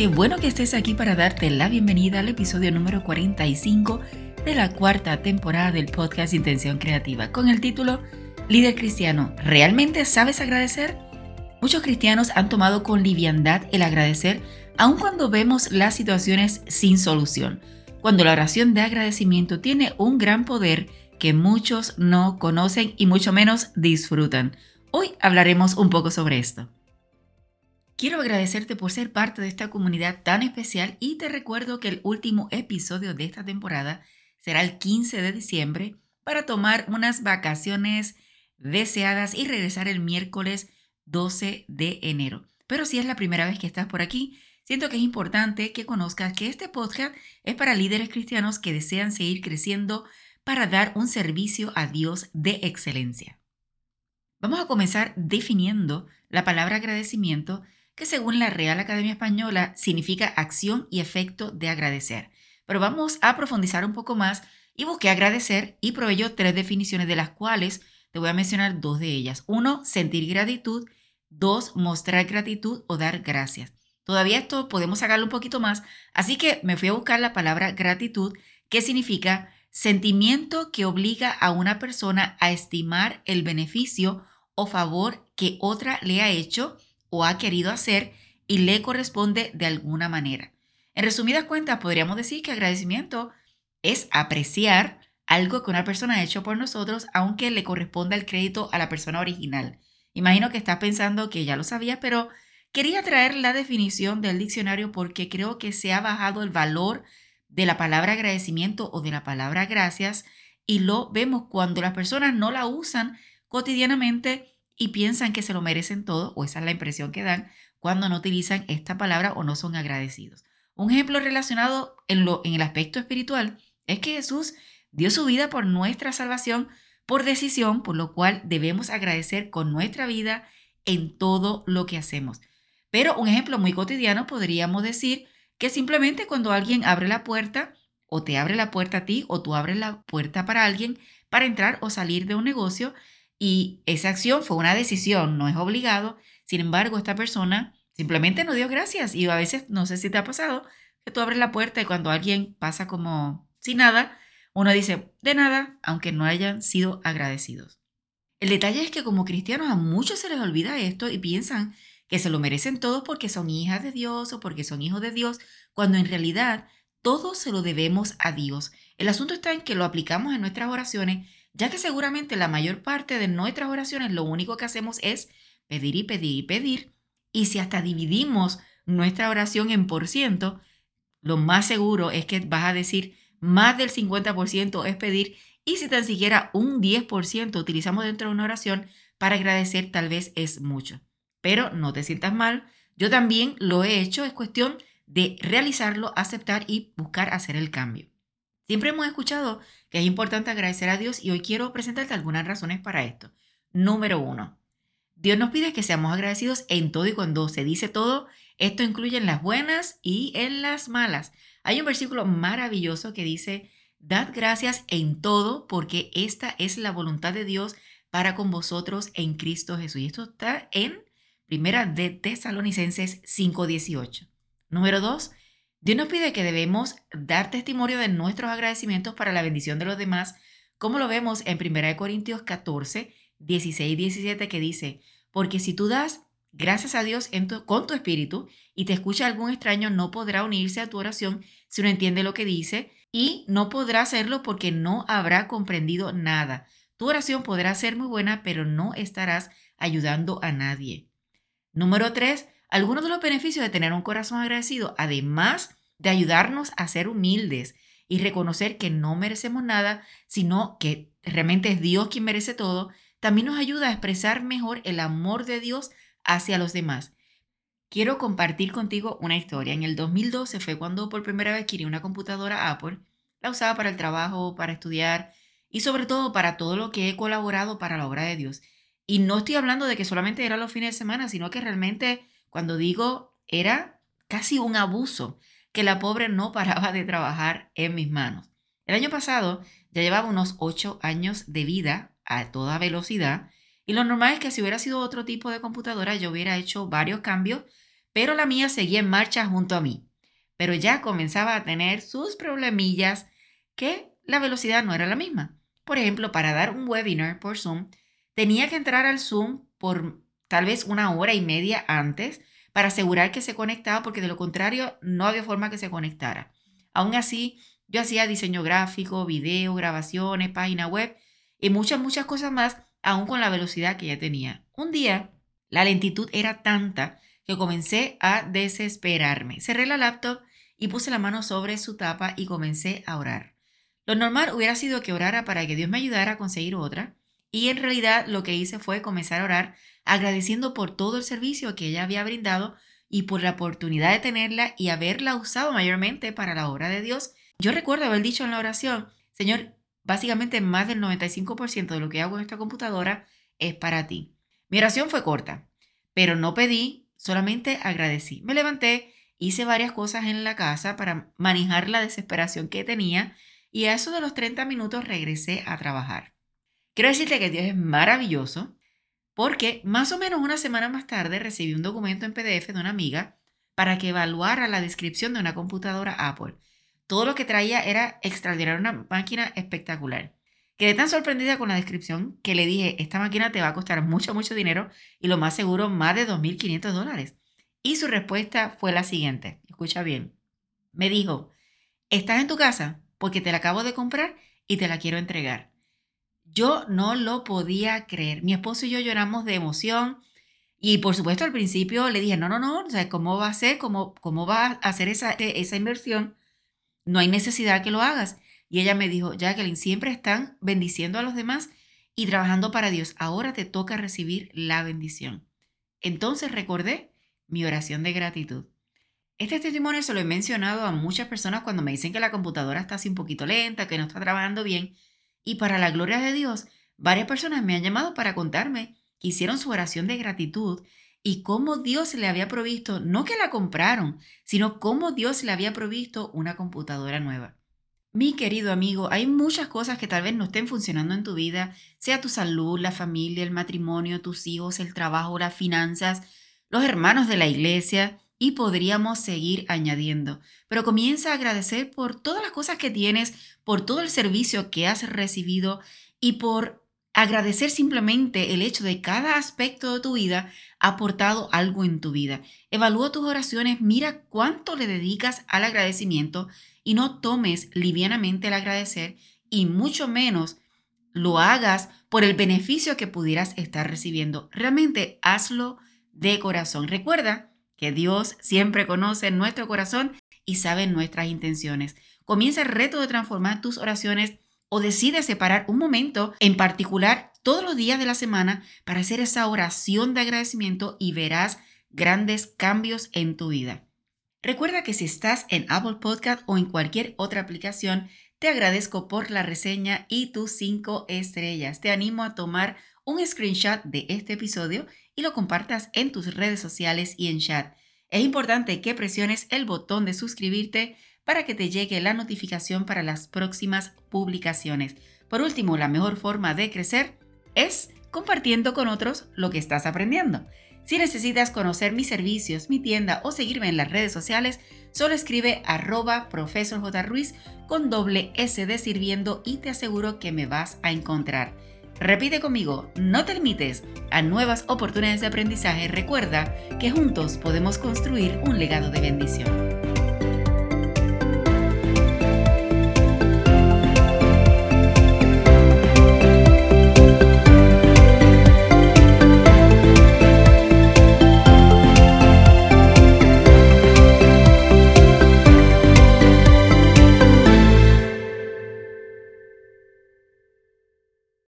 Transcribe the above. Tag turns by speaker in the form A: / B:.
A: Qué bueno que estés aquí para darte la bienvenida al episodio número 45 de la cuarta temporada del podcast Intención Creativa, con el título Líder Cristiano, ¿realmente sabes agradecer? Muchos cristianos han tomado con liviandad el agradecer, aun cuando vemos las situaciones sin solución, cuando la oración de agradecimiento tiene un gran poder que muchos no conocen y mucho menos disfrutan. Hoy hablaremos un poco sobre esto. Quiero agradecerte por ser parte de esta comunidad tan especial y te recuerdo que el último episodio de esta temporada será el 15 de diciembre para tomar unas vacaciones deseadas y regresar el miércoles 12 de enero. Pero si es la primera vez que estás por aquí, siento que es importante que conozcas que este podcast es para líderes cristianos que desean seguir creciendo para dar un servicio a Dios de excelencia. Vamos a comenzar definiendo la palabra agradecimiento que según la Real Academia Española significa acción y efecto de agradecer. Pero vamos a profundizar un poco más y busqué agradecer y proveyó tres definiciones de las cuales te voy a mencionar dos de ellas. Uno, sentir gratitud. Dos, mostrar gratitud o dar gracias. Todavía esto podemos sacarlo un poquito más, así que me fui a buscar la palabra gratitud, que significa sentimiento que obliga a una persona a estimar el beneficio o favor que otra le ha hecho o ha querido hacer y le corresponde de alguna manera. En resumidas cuentas, podríamos decir que agradecimiento es apreciar algo que una persona ha hecho por nosotros, aunque le corresponda el crédito a la persona original. Imagino que estás pensando que ya lo sabías, pero quería traer la definición del diccionario porque creo que se ha bajado el valor de la palabra agradecimiento o de la palabra gracias y lo vemos cuando las personas no la usan cotidianamente y piensan que se lo merecen todo, o esa es la impresión que dan cuando no utilizan esta palabra o no son agradecidos. Un ejemplo relacionado en, lo, en el aspecto espiritual es que Jesús dio su vida por nuestra salvación por decisión, por lo cual debemos agradecer con nuestra vida en todo lo que hacemos. Pero un ejemplo muy cotidiano podríamos decir que simplemente cuando alguien abre la puerta, o te abre la puerta a ti, o tú abres la puerta para alguien para entrar o salir de un negocio, y esa acción fue una decisión, no es obligado. Sin embargo, esta persona simplemente no dio gracias. Y a veces, no sé si te ha pasado, que tú abres la puerta y cuando alguien pasa como sin nada, uno dice, de nada, aunque no hayan sido agradecidos. El detalle es que como cristianos a muchos se les olvida esto y piensan que se lo merecen todos porque son hijas de Dios o porque son hijos de Dios, cuando en realidad todo se lo debemos a Dios. El asunto está en que lo aplicamos en nuestras oraciones ya que seguramente la mayor parte de nuestras oraciones lo único que hacemos es pedir y pedir y pedir, y si hasta dividimos nuestra oración en por ciento, lo más seguro es que vas a decir más del 50% es pedir, y si tan siquiera un 10% utilizamos dentro de una oración para agradecer, tal vez es mucho. Pero no te sientas mal, yo también lo he hecho, es cuestión de realizarlo, aceptar y buscar hacer el cambio. Siempre hemos escuchado que es importante agradecer a Dios y hoy quiero presentarte algunas razones para esto. Número uno, Dios nos pide que seamos agradecidos en todo y cuando se dice todo, esto incluye en las buenas y en las malas. Hay un versículo maravilloso que dice, Dad gracias en todo porque esta es la voluntad de Dios para con vosotros en Cristo Jesús. Y esto está en Primera de Tesalonicenses 5:18. Número dos, Dios nos pide que debemos dar testimonio de nuestros agradecimientos para la bendición de los demás, como lo vemos en 1 Corintios 14, 16 y 17, que dice, porque si tú das gracias a Dios con tu espíritu y te escucha algún extraño, no podrá unirse a tu oración si no entiende lo que dice y no podrá hacerlo porque no habrá comprendido nada. Tu oración podrá ser muy buena, pero no estarás ayudando a nadie. Número 3 algunos de los beneficios de tener un corazón agradecido, además de ayudarnos a ser humildes y reconocer que no merecemos nada, sino que realmente es Dios quien merece todo, también nos ayuda a expresar mejor el amor de Dios hacia los demás. Quiero compartir contigo una historia. En el 2012 fue cuando por primera vez adquirí una computadora Apple. La usaba para el trabajo, para estudiar y sobre todo para todo lo que he colaborado para la obra de Dios. Y no estoy hablando de que solamente era los fines de semana, sino que realmente cuando digo era casi un abuso que la pobre no paraba de trabajar en mis manos. El año pasado ya llevaba unos ocho años de vida a toda velocidad y lo normal es que si hubiera sido otro tipo de computadora yo hubiera hecho varios cambios, pero la mía seguía en marcha junto a mí. Pero ya comenzaba a tener sus problemillas que la velocidad no era la misma. Por ejemplo, para dar un webinar por Zoom, tenía que entrar al Zoom por tal vez una hora y media antes para asegurar que se conectaba, porque de lo contrario no había forma que se conectara. Aún así, yo hacía diseño gráfico, video, grabaciones, página web y muchas, muchas cosas más, aún con la velocidad que ya tenía. Un día, la lentitud era tanta que comencé a desesperarme. Cerré la laptop y puse la mano sobre su tapa y comencé a orar. Lo normal hubiera sido que orara para que Dios me ayudara a conseguir otra, y en realidad lo que hice fue comenzar a orar agradeciendo por todo el servicio que ella había brindado y por la oportunidad de tenerla y haberla usado mayormente para la obra de Dios. Yo recuerdo haber dicho en la oración, Señor, básicamente más del 95% de lo que hago en esta computadora es para ti. Mi oración fue corta, pero no pedí, solamente agradecí. Me levanté, hice varias cosas en la casa para manejar la desesperación que tenía y a eso de los 30 minutos regresé a trabajar. Quiero decirte que Dios es maravilloso porque más o menos una semana más tarde recibí un documento en PDF de una amiga para que evaluara la descripción de una computadora Apple. Todo lo que traía era extraordinario, una máquina espectacular. Quedé tan sorprendida con la descripción que le dije, esta máquina te va a costar mucho, mucho dinero y lo más seguro más de 2.500 dólares. Y su respuesta fue la siguiente, escucha bien. Me dijo, ¿estás en tu casa? Porque te la acabo de comprar y te la quiero entregar. Yo no lo podía creer. Mi esposo y yo lloramos de emoción. Y por supuesto al principio le dije, no, no, no, o sea, ¿cómo va a ser? ¿Cómo, cómo va a hacer esa, esa inversión? No hay necesidad que lo hagas. Y ella me dijo, Jacqueline, siempre están bendiciendo a los demás y trabajando para Dios. Ahora te toca recibir la bendición. Entonces recordé mi oración de gratitud. Este testimonio se lo he mencionado a muchas personas cuando me dicen que la computadora está así un poquito lenta, que no está trabajando bien. Y para la gloria de Dios, varias personas me han llamado para contarme que hicieron su oración de gratitud y cómo Dios le había provisto, no que la compraron, sino cómo Dios le había provisto una computadora nueva. Mi querido amigo, hay muchas cosas que tal vez no estén funcionando en tu vida, sea tu salud, la familia, el matrimonio, tus hijos, el trabajo, las finanzas, los hermanos de la iglesia, y podríamos seguir añadiendo. Pero comienza a agradecer por todas las cosas que tienes, por todo el servicio que has recibido y por agradecer simplemente el hecho de cada aspecto de tu vida ha aportado algo en tu vida. Evalúa tus oraciones, mira cuánto le dedicas al agradecimiento y no tomes livianamente el agradecer y mucho menos lo hagas por el beneficio que pudieras estar recibiendo. Realmente hazlo de corazón. Recuerda que Dios siempre conoce nuestro corazón y sabe nuestras intenciones. Comienza el reto de transformar tus oraciones o decide separar un momento en particular todos los días de la semana para hacer esa oración de agradecimiento y verás grandes cambios en tu vida. Recuerda que si estás en Apple Podcast o en cualquier otra aplicación, te agradezco por la reseña y tus cinco estrellas. Te animo a tomar un screenshot de este episodio y lo compartas en tus redes sociales y en chat. Es importante que presiones el botón de suscribirte para que te llegue la notificación para las próximas publicaciones. Por último, la mejor forma de crecer es compartiendo con otros lo que estás aprendiendo. Si necesitas conocer mis servicios, mi tienda o seguirme en las redes sociales, solo escribe arroba profesor con doble S de sirviendo y te aseguro que me vas a encontrar. Repite conmigo, no te limites a nuevas oportunidades de aprendizaje. Recuerda que juntos podemos construir un legado de bendición.